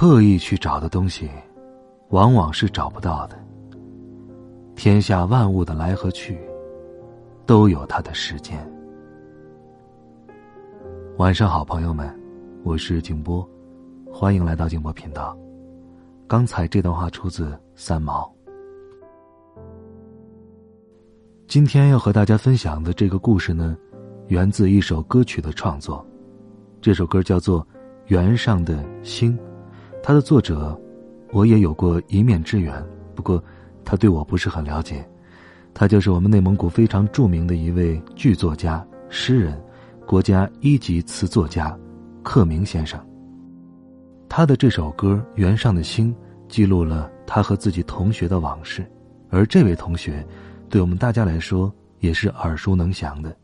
刻意去找的东西，往往是找不到的。天下万物的来和去，都有它的时间。晚上好，朋友们，我是静波，欢迎来到静波频道。刚才这段话出自三毛。今天要和大家分享的这个故事呢，源自一首歌曲的创作。这首歌叫做《圆上的星》。他的作者，我也有过一面之缘，不过他对我不是很了解。他就是我们内蒙古非常著名的一位剧作家、诗人，国家一级词作家，克明先生。他的这首歌《原上的星》记录了他和自己同学的往事，而这位同学，对我们大家来说也是耳熟能详的，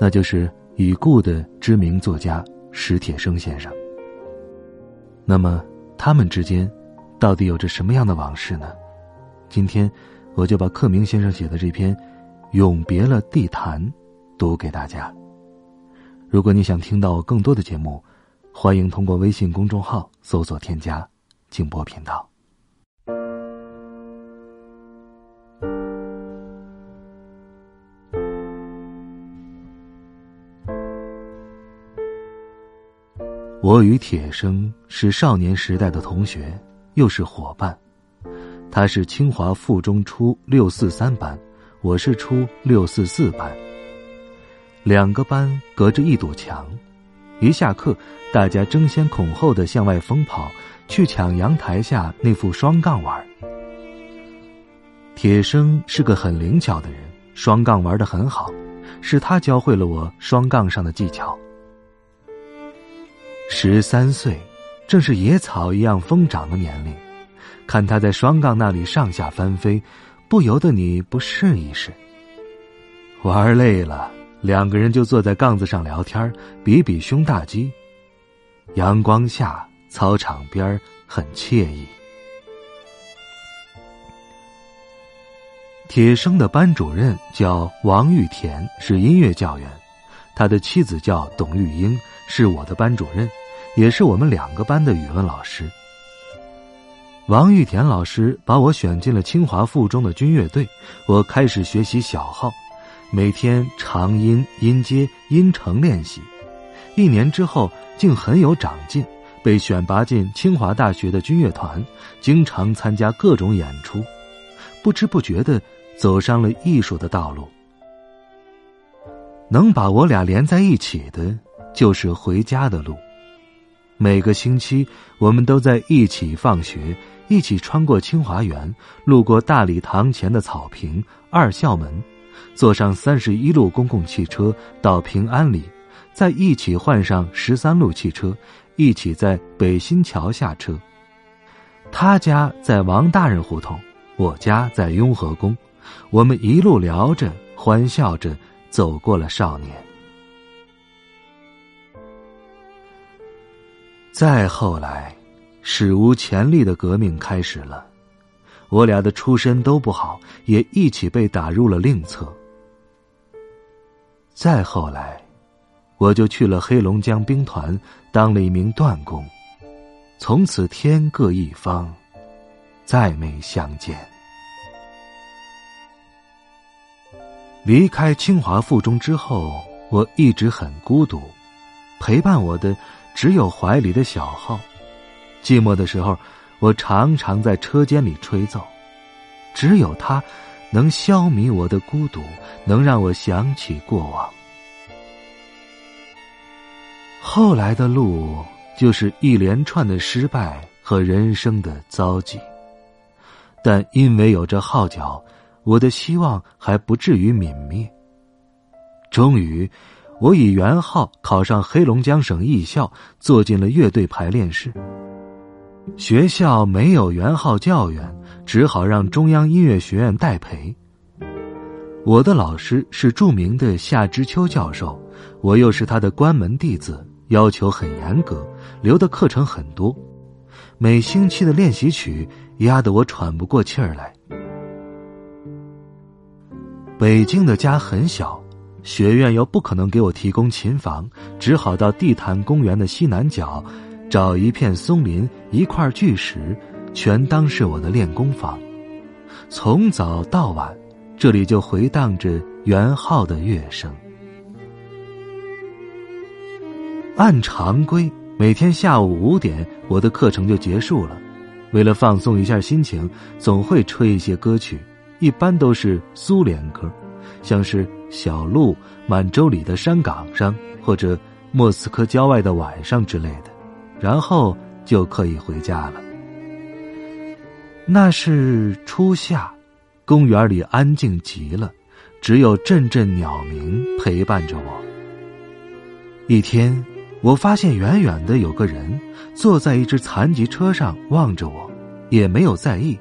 那就是已故的知名作家史铁生先生。那么，他们之间到底有着什么样的往事呢？今天，我就把克明先生写的这篇《永别了地坛》读给大家。如果你想听到更多的节目，欢迎通过微信公众号搜索添加“静波频道”。我与铁生是少年时代的同学，又是伙伴。他是清华附中初六四三班，我是初六四四班。两个班隔着一堵墙，一下课，大家争先恐后的向外疯跑，去抢阳台下那副双杠玩。铁生是个很灵巧的人，双杠玩的很好，是他教会了我双杠上的技巧。十三岁，正是野草一样疯长的年龄。看他在双杠那里上下翻飞，不由得你不试一试。玩累了，两个人就坐在杠子上聊天，比比胸大肌。阳光下，操场边很惬意。铁生的班主任叫王玉田，是音乐教员。他的妻子叫董玉英，是我的班主任。也是我们两个班的语文老师。王玉田老师把我选进了清华附中的军乐队，我开始学习小号，每天长音、音阶、音程练习。一年之后，竟很有长进，被选拔进清华大学的军乐团，经常参加各种演出。不知不觉的走上了艺术的道路。能把我俩连在一起的，就是回家的路。每个星期，我们都在一起放学，一起穿过清华园，路过大礼堂前的草坪、二校门，坐上三十一路公共汽车到平安里，再一起换上十三路汽车，一起在北新桥下车。他家在王大人胡同，我家在雍和宫，我们一路聊着，欢笑着走过了少年。再后来，史无前例的革命开始了，我俩的出身都不好，也一起被打入了另册。再后来，我就去了黑龙江兵团，当了一名段工，从此天各一方，再没相见。离开清华附中之后，我一直很孤独，陪伴我的。只有怀里的小号，寂寞的时候，我常常在车间里吹奏。只有它，能消弭我的孤独，能让我想起过往。后来的路，就是一连串的失败和人生的遭际。但因为有着号角，我的希望还不至于泯灭。终于。我以元号考上黑龙江省艺校，坐进了乐队排练室。学校没有元号教员，只好让中央音乐学院代培。我的老师是著名的夏之秋教授，我又是他的关门弟子，要求很严格，留的课程很多，每星期的练习曲压得我喘不过气儿来。北京的家很小。学院又不可能给我提供琴房，只好到地坛公园的西南角，找一片松林、一块巨石，全当是我的练功房。从早到晚，这里就回荡着元号的乐声。按常规，每天下午五点，我的课程就结束了。为了放松一下心情，总会吹一些歌曲，一般都是苏联歌。像是小路、满洲里的山岗上，或者莫斯科郊外的晚上之类的，然后就可以回家了。那是初夏，公园里安静极了，只有阵阵鸟鸣陪伴着我。一天，我发现远远的有个人坐在一只残疾车上望着我，也没有在意，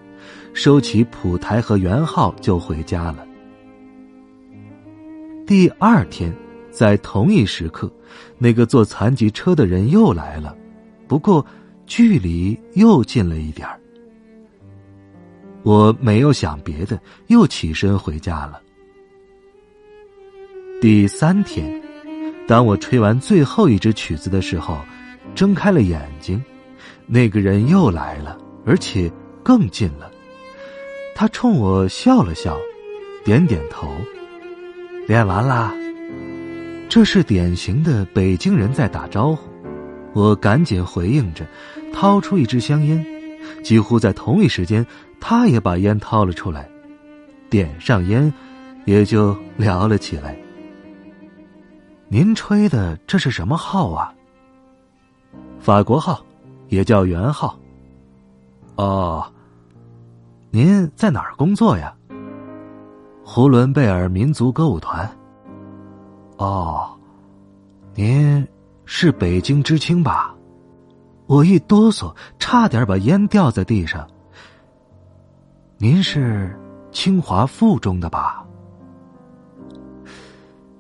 收起谱台和圆号就回家了。第二天，在同一时刻，那个坐残疾车的人又来了，不过距离又近了一点。我没有想别的，又起身回家了。第三天，当我吹完最后一支曲子的时候，睁开了眼睛，那个人又来了，而且更近了。他冲我笑了笑，点点头。练完啦，这是典型的北京人在打招呼。我赶紧回应着，掏出一支香烟。几乎在同一时间，他也把烟掏了出来，点上烟，也就聊了起来。您吹的这是什么号啊？法国号，也叫元号。哦，您在哪儿工作呀？呼伦贝尔民族歌舞团。哦，您是北京知青吧？我一哆嗦，差点把烟掉在地上。您是清华附中的吧？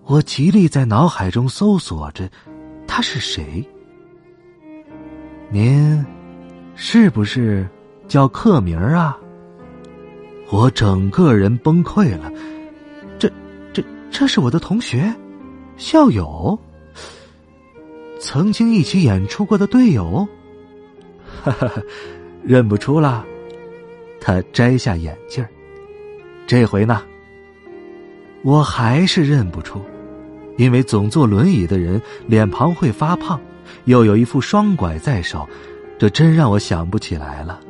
我极力在脑海中搜索着，他是谁？您是不是叫克明啊？我整个人崩溃了，这、这、这是我的同学、校友，曾经一起演出过的队友，哈哈，认不出了。他摘下眼镜这回呢，我还是认不出，因为总坐轮椅的人脸庞会发胖，又有一副双拐在手，这真让我想不起来了。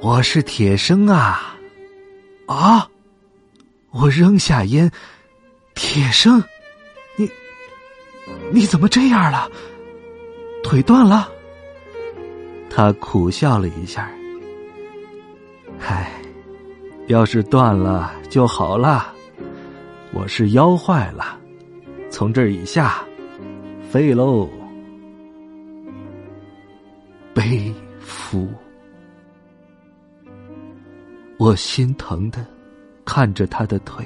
我是铁生啊！啊！我扔下烟，铁生，你你怎么这样了？腿断了？他苦笑了一下。唉，要是断了就好了。我是腰坏了，从这儿以下废喽。背负。我心疼的看着他的腿，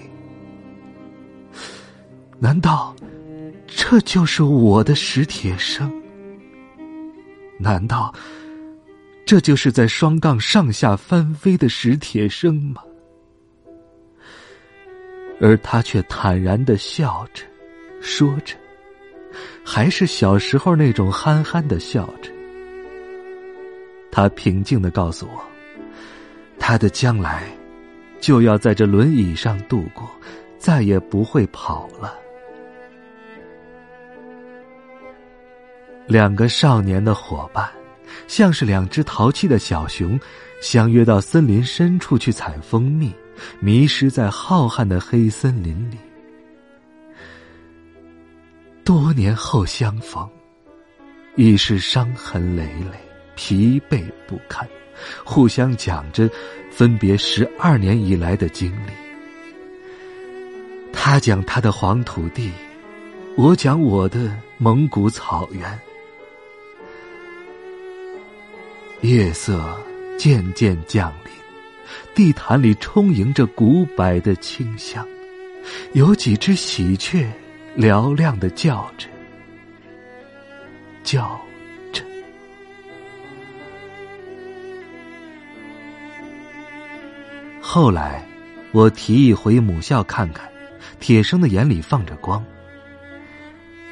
难道这就是我的史铁生？难道这就是在双杠上下翻飞的史铁生吗？而他却坦然的笑着，说着，还是小时候那种憨憨的笑着。他平静的告诉我。他的将来，就要在这轮椅上度过，再也不会跑了。两个少年的伙伴，像是两只淘气的小熊，相约到森林深处去采蜂蜜，迷失在浩瀚的黑森林里。多年后相逢，已是伤痕累累，疲惫不堪。互相讲着分别十二年以来的经历，他讲他的黄土地，我讲我的蒙古草原。夜色渐渐降临，地毯里充盈着古柏的清香，有几只喜鹊嘹亮的叫着，叫后来，我提议回母校看看，铁生的眼里放着光。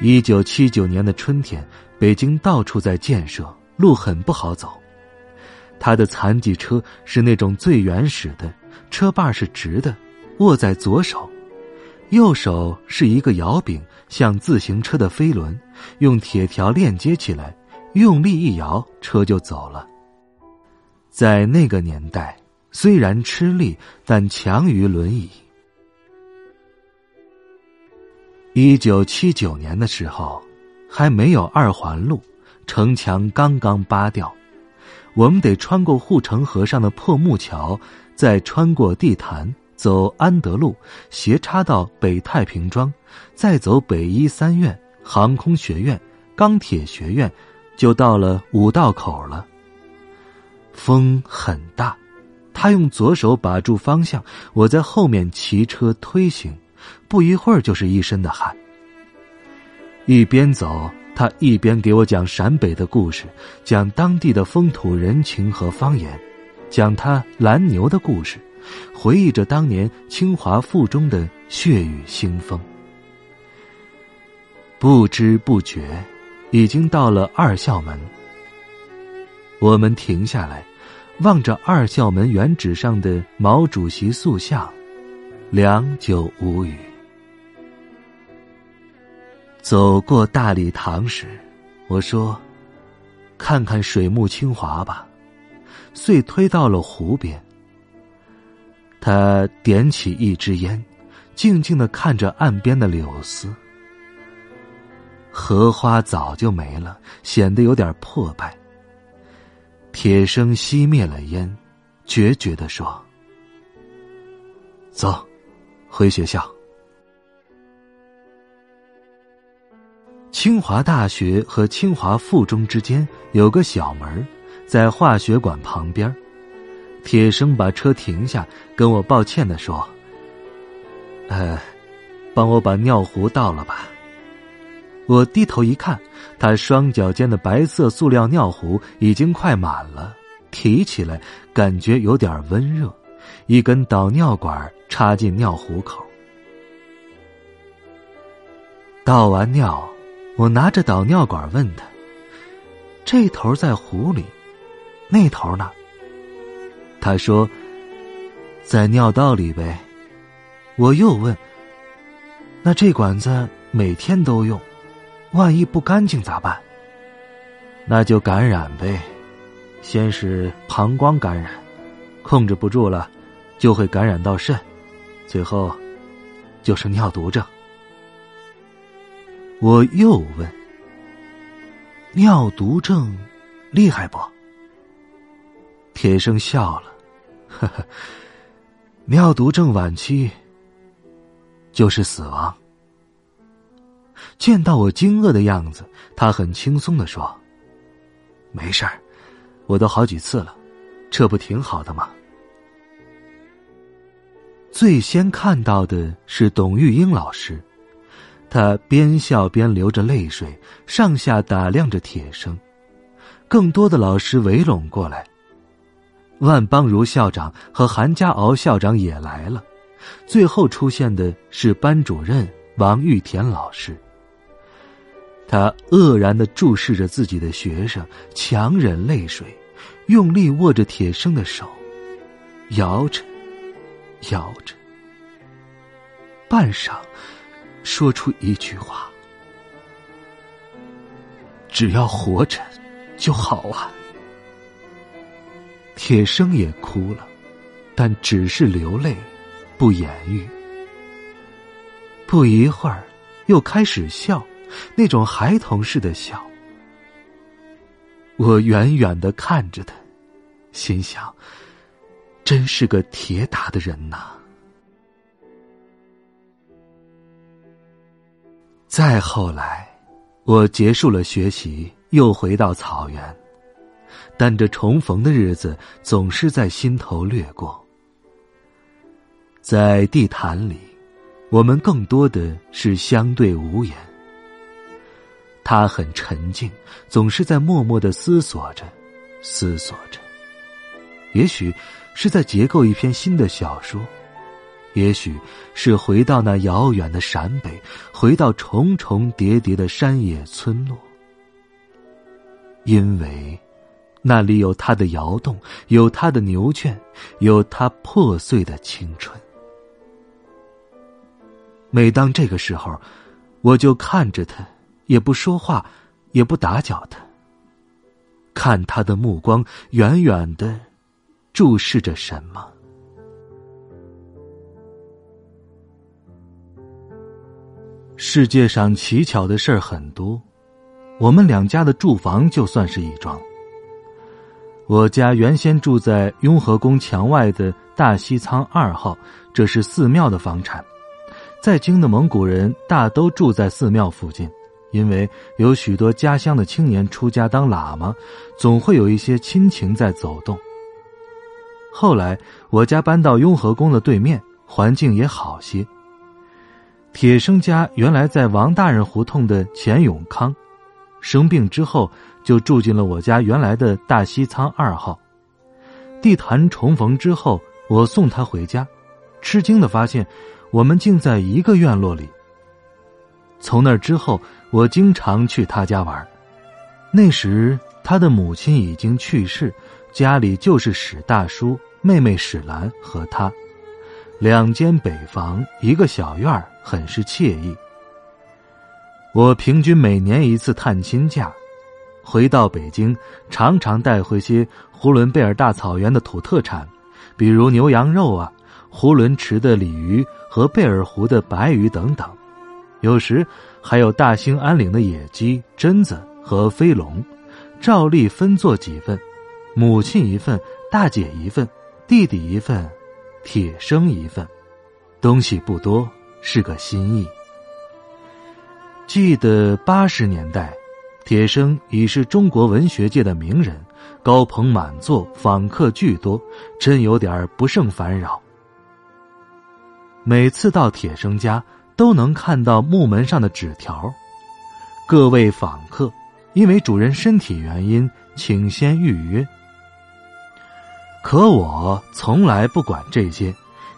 一九七九年的春天，北京到处在建设，路很不好走。他的残疾车是那种最原始的，车把是直的，握在左手，右手是一个摇柄，像自行车的飞轮，用铁条链接起来，用力一摇，车就走了。在那个年代，虽然吃力，但强于轮椅。一九七九年的时候，还没有二环路，城墙刚刚扒掉。我们得穿过护城河上的破木桥，再穿过地坛，走安德路，斜插到北太平庄，再走北医三院、航空学院、钢铁学院，就到了五道口了。风很大，他用左手把住方向，我在后面骑车推行，不一会儿就是一身的汗。一边走。他一边给我讲陕北的故事，讲当地的风土人情和方言，讲他蓝牛的故事，回忆着当年清华附中的血雨腥风。不知不觉，已经到了二校门。我们停下来，望着二校门原址上的毛主席塑像，良久无语。走过大礼堂时，我说：“看看水木清华吧。”遂推到了湖边。他点起一支烟，静静的看着岸边的柳丝。荷花早就没了，显得有点破败。铁生熄灭了烟，决绝的说：“走，回学校。”清华大学和清华附中之间有个小门，在化学馆旁边。铁生把车停下，跟我抱歉的说：“呃，帮我把尿壶倒了吧。”我低头一看，他双脚间的白色塑料尿壶已经快满了，提起来感觉有点温热，一根导尿管插进尿壶口，倒完尿。我拿着导尿管问他：“这头在壶里，那头呢？”他说：“在尿道里呗。”我又问：“那这管子每天都用，万一不干净咋办？”那就感染呗，先是膀胱感染，控制不住了，就会感染到肾，最后就是尿毒症。我又问：“尿毒症厉害不？”铁生笑了，呵呵，尿毒症晚期就是死亡。见到我惊愕的样子，他很轻松的说：“没事儿，我都好几次了，这不挺好的吗？”最先看到的是董玉英老师。他边笑边流着泪水，上下打量着铁生。更多的老师围拢过来。万邦如校长和韩家敖校长也来了。最后出现的是班主任王玉田老师。他愕然的注视着自己的学生，强忍泪水，用力握着铁生的手，摇着，摇着。半晌。说出一句话：“只要活着就好啊。”铁生也哭了，但只是流泪，不言语。不一会儿，又开始笑，那种孩童似的笑。我远远的看着他，心想：真是个铁打的人呐。再后来，我结束了学习，又回到草原，但这重逢的日子总是在心头掠过。在地坛里，我们更多的是相对无言。他很沉静，总是在默默的思索着，思索着。也许是在结构一篇新的小说。也许是回到那遥远的陕北，回到重重叠叠的山野村落，因为那里有他的窑洞，有他的牛圈，有他破碎的青春。每当这个时候，我就看着他，也不说话，也不打搅他，看他的目光远远的注视着什么。世界上奇巧的事儿很多，我们两家的住房就算是一桩。我家原先住在雍和宫墙外的大西仓二号，这是寺庙的房产。在京的蒙古人大都住在寺庙附近，因为有许多家乡的青年出家当喇嘛，总会有一些亲情在走动。后来我家搬到雍和宫的对面，环境也好些。铁生家原来在王大人胡同的钱永康，生病之后就住进了我家原来的大西仓二号。地坛重逢之后，我送他回家，吃惊的发现，我们竟在一个院落里。从那之后，我经常去他家玩。那时他的母亲已经去世，家里就是史大叔、妹妹史兰和他。两间北房，一个小院，很是惬意。我平均每年一次探亲假，回到北京，常常带回些呼伦贝尔大草原的土特产，比如牛羊肉啊，呼伦池的鲤鱼和贝尔湖的白鱼等等，有时还有大兴安岭的野鸡、榛子和飞龙，照例分做几份，母亲一份，大姐一份，弟弟一份。铁生一份，东西不多，是个心意。记得八十年代，铁生已是中国文学界的名人，高朋满座，访客巨多，真有点不胜烦扰。每次到铁生家，都能看到木门上的纸条：“各位访客，因为主人身体原因，请先预约。”可我从来不管这些，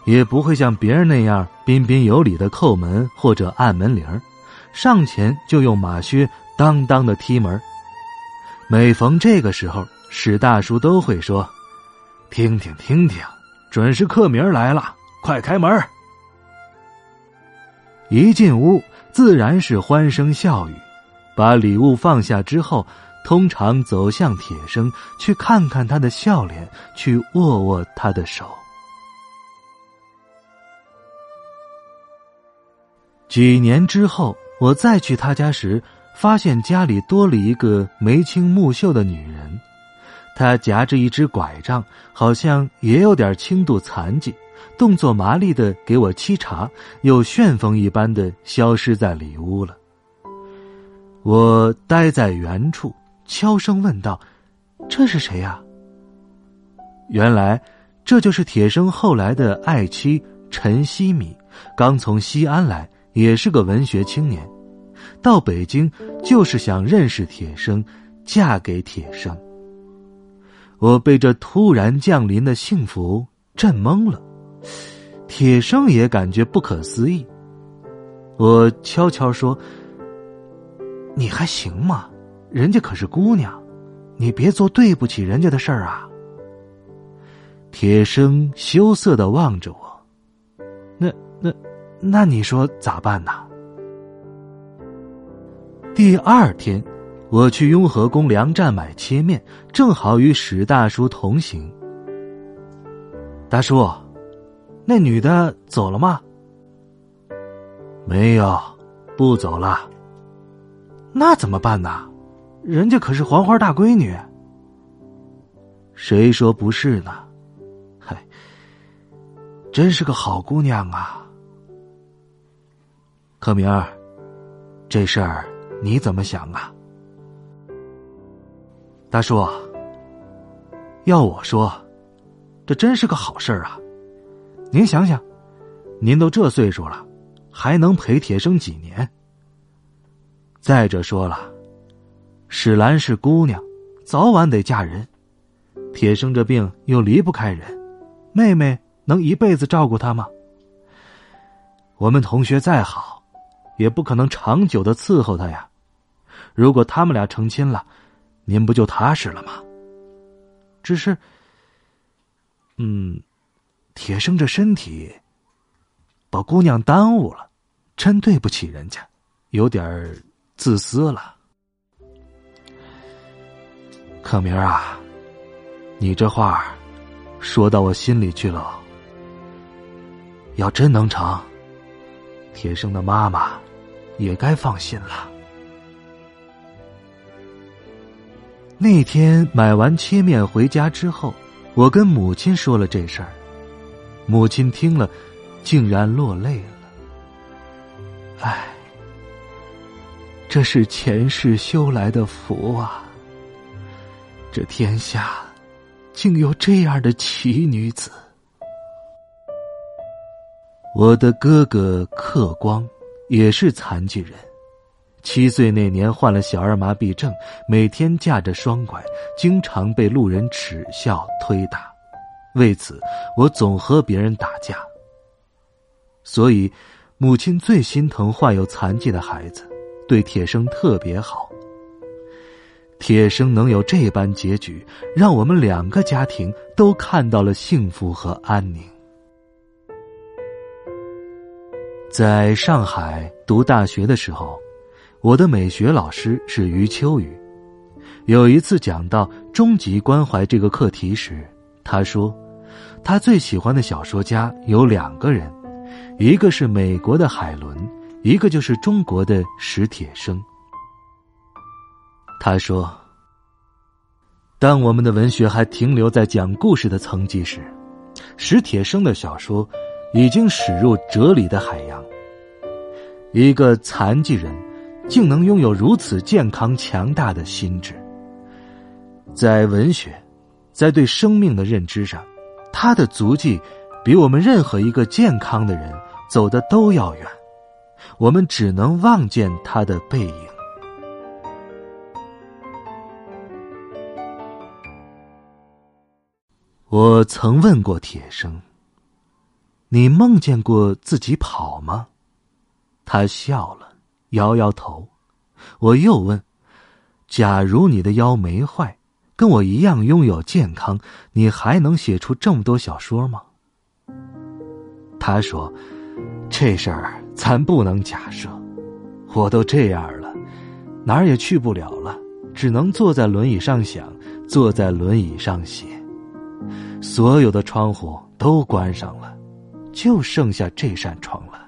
也不会像别人那样彬彬有礼的叩门或者按门铃上前就用马靴当当的踢门。每逢这个时候，史大叔都会说：“听听听听，准是客名来了，快开门。”一进屋，自然是欢声笑语。把礼物放下之后。通常走向铁生，去看看他的笑脸，去握握他的手。几年之后，我再去他家时，发现家里多了一个眉清目秀的女人，她夹着一只拐杖，好像也有点轻度残疾，动作麻利的给我沏茶，又旋风一般的消失在里屋了。我呆在原处。悄声问道：“这是谁呀？”原来，这就是铁生后来的爱妻陈希米，刚从西安来，也是个文学青年，到北京就是想认识铁生，嫁给铁生。我被这突然降临的幸福震懵了，铁生也感觉不可思议。我悄悄说：“你还行吗？”人家可是姑娘，你别做对不起人家的事儿啊！铁生羞涩的望着我，那那那你说咋办呢？第二天，我去雍和宫粮站买切面，正好与史大叔同行。大叔，那女的走了吗？没有，不走了。那怎么办呢？人家可是黄花大闺女，谁说不是呢？嗨，真是个好姑娘啊！克明儿，这事儿你怎么想啊？大叔，要我说，这真是个好事儿啊！您想想，您都这岁数了，还能陪铁生几年？再者说了，史兰是姑娘，早晚得嫁人。铁生这病又离不开人，妹妹能一辈子照顾他吗？我们同学再好，也不可能长久的伺候他呀。如果他们俩成亲了，您不就踏实了吗？只是，嗯，铁生这身体，把姑娘耽误了，真对不起人家，有点自私了。可明啊，你这话说到我心里去了。要真能成。铁生的妈妈也该放心了。那天买完切面回家之后，我跟母亲说了这事儿，母亲听了，竟然落泪了。唉，这是前世修来的福啊！这天下竟有这样的奇女子。我的哥哥克光也是残疾人，七岁那年患了小儿麻痹症，每天架着双拐，经常被路人耻笑推打。为此，我总和别人打架。所以，母亲最心疼患有残疾的孩子，对铁生特别好。铁生能有这般结局，让我们两个家庭都看到了幸福和安宁。在上海读大学的时候，我的美学老师是余秋雨。有一次讲到终极关怀这个课题时，他说，他最喜欢的小说家有两个人，一个是美国的海伦，一个就是中国的史铁生。他说，当我们的文学还停留在讲故事的层级时，史铁生的小说。已经驶入哲理的海洋。一个残疾人，竟能拥有如此健康强大的心智。在文学，在对生命的认知上，他的足迹比我们任何一个健康的人走的都要远。我们只能望见他的背影。我曾问过铁生。你梦见过自己跑吗？他笑了，摇摇头。我又问：“假如你的腰没坏，跟我一样拥有健康，你还能写出这么多小说吗？”他说：“这事儿咱不能假设。我都这样了，哪儿也去不了了，只能坐在轮椅上想，坐在轮椅上写。所有的窗户都关上了。”就剩下这扇窗了。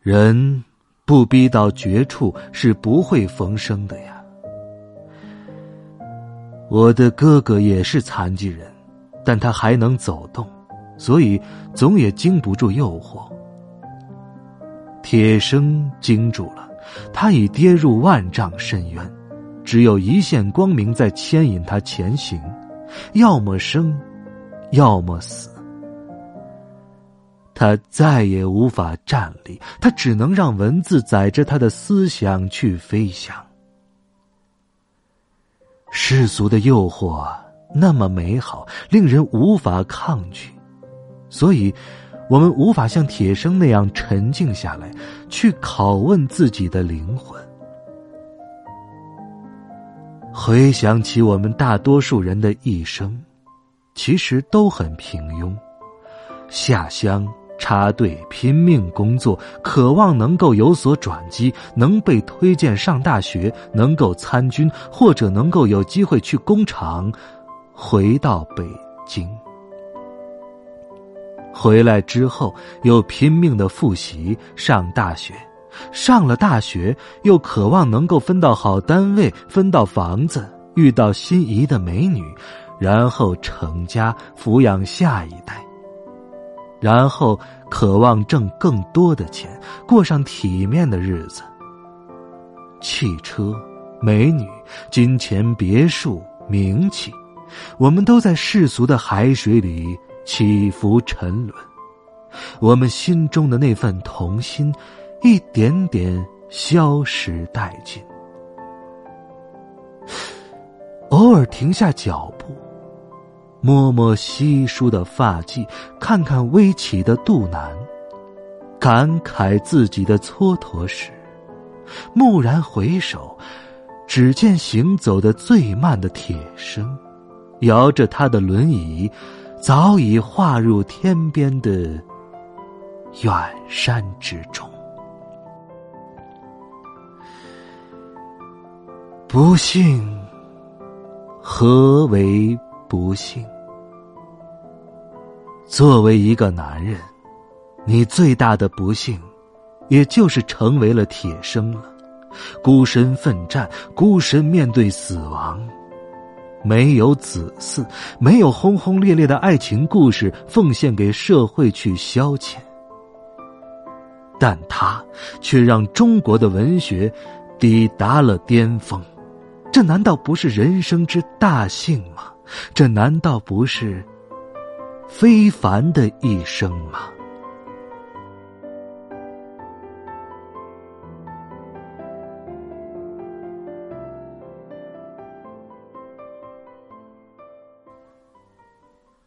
人不逼到绝处是不会逢生的呀。我的哥哥也是残疾人，但他还能走动，所以总也经不住诱惑。铁生惊住了，他已跌入万丈深渊，只有一线光明在牵引他前行，要么生。要么死，他再也无法站立，他只能让文字载着他的思想去飞翔。世俗的诱惑那么美好，令人无法抗拒，所以，我们无法像铁生那样沉静下来，去拷问自己的灵魂。回想起我们大多数人的一生。其实都很平庸，下乡插队拼命工作，渴望能够有所转机，能被推荐上大学，能够参军，或者能够有机会去工厂，回到北京。回来之后又拼命的复习上大学，上了大学又渴望能够分到好单位，分到房子，遇到心仪的美女。然后成家，抚养下一代。然后渴望挣更多的钱，过上体面的日子。汽车、美女、金钱、别墅、名气，我们都在世俗的海水里起伏沉沦。我们心中的那份童心，一点点消失殆尽。偶尔停下脚步，摸摸稀疏的发髻，看看微起的肚腩，感慨自己的蹉跎时，蓦然回首，只见行走的最慢的铁生，摇着他的轮椅，早已化入天边的远山之中。不幸。何为不幸？作为一个男人，你最大的不幸，也就是成为了铁生了，孤身奋战，孤身面对死亡，没有子嗣，没有轰轰烈烈的爱情故事奉献给社会去消遣，但他却让中国的文学抵达了巅峰。这难道不是人生之大幸吗？这难道不是非凡的一生吗？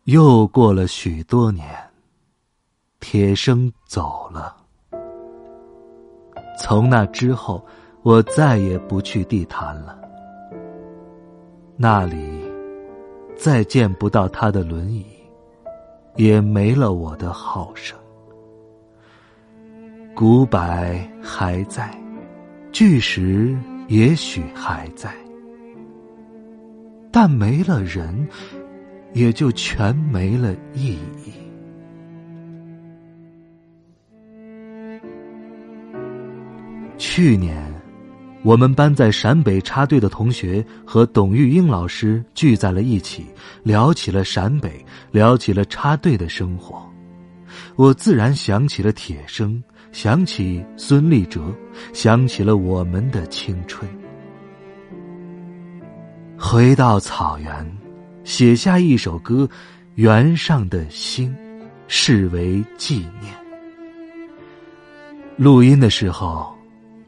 又过了许多年，铁生走了。从那之后，我再也不去地坛了。那里再见不到他的轮椅，也没了我的号声。古柏还在，巨石也许还在，但没了人，也就全没了意义。去年。我们班在陕北插队的同学和董玉英老师聚在了一起，聊起了陕北，聊起了插队的生活。我自然想起了铁生，想起孙立哲，想起了我们的青春。回到草原，写下一首歌，《原上的星》，视为纪念。录音的时候。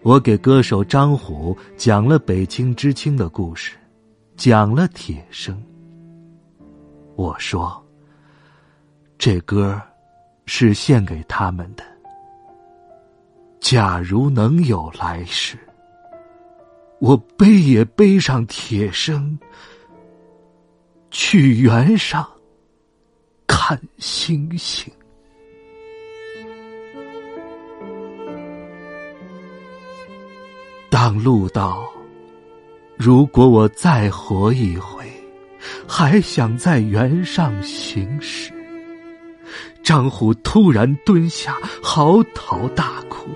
我给歌手张虎讲了北京知青的故事，讲了铁生。我说：“这歌是献给他们的。假如能有来世，我背也背上铁生，去原上看星星。”当路道，如果我再活一回，还想在原上行驶。张虎突然蹲下，嚎啕大哭，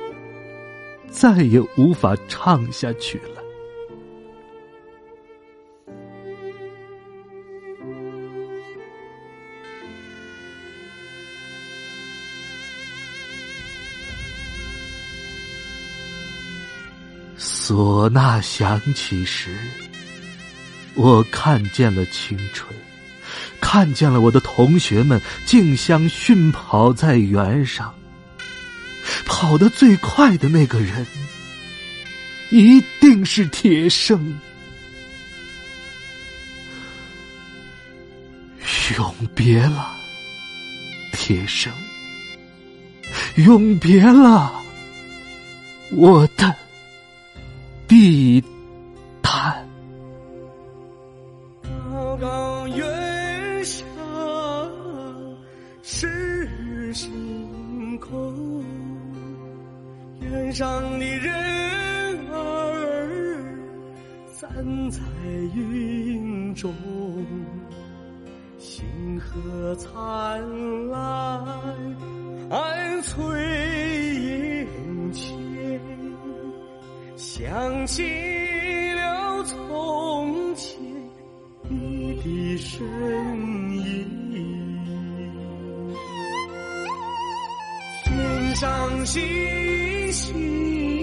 再也无法唱下去了。唢呐响起时，我看见了青春，看见了我的同学们竞相训跑在原上。跑得最快的那个人，一定是铁生。永别了，铁生。永别了，我的。地毯。高高原上是星空，天上的人儿站在云中，星河灿烂，爱翠。想起了从前你的身影天上星星。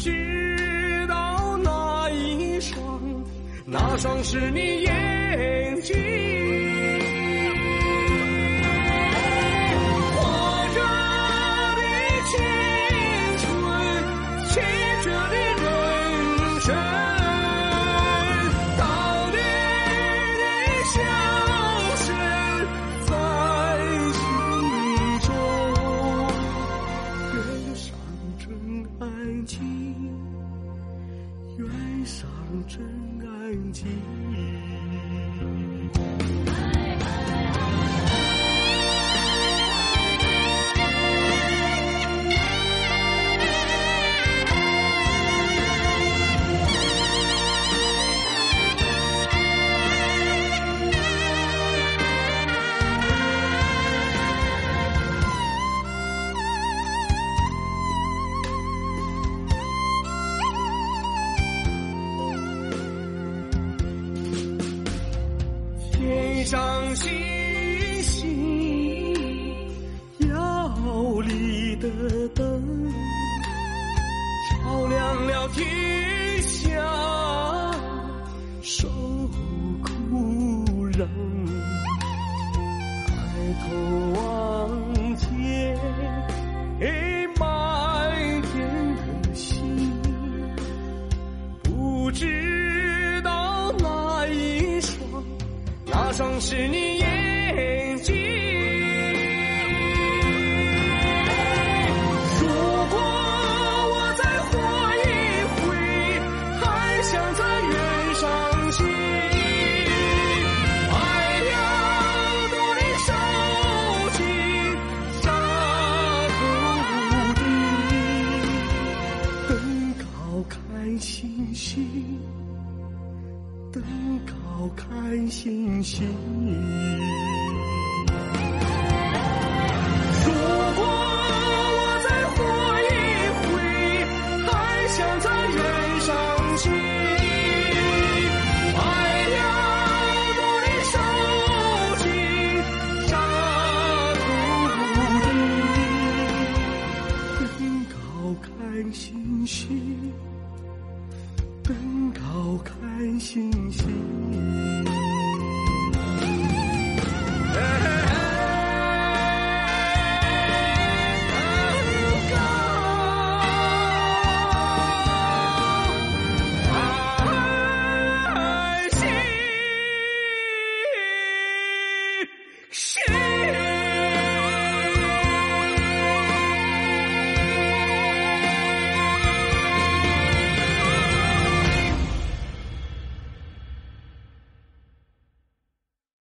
知道那一双那双是你眼睛伤心。高看星星。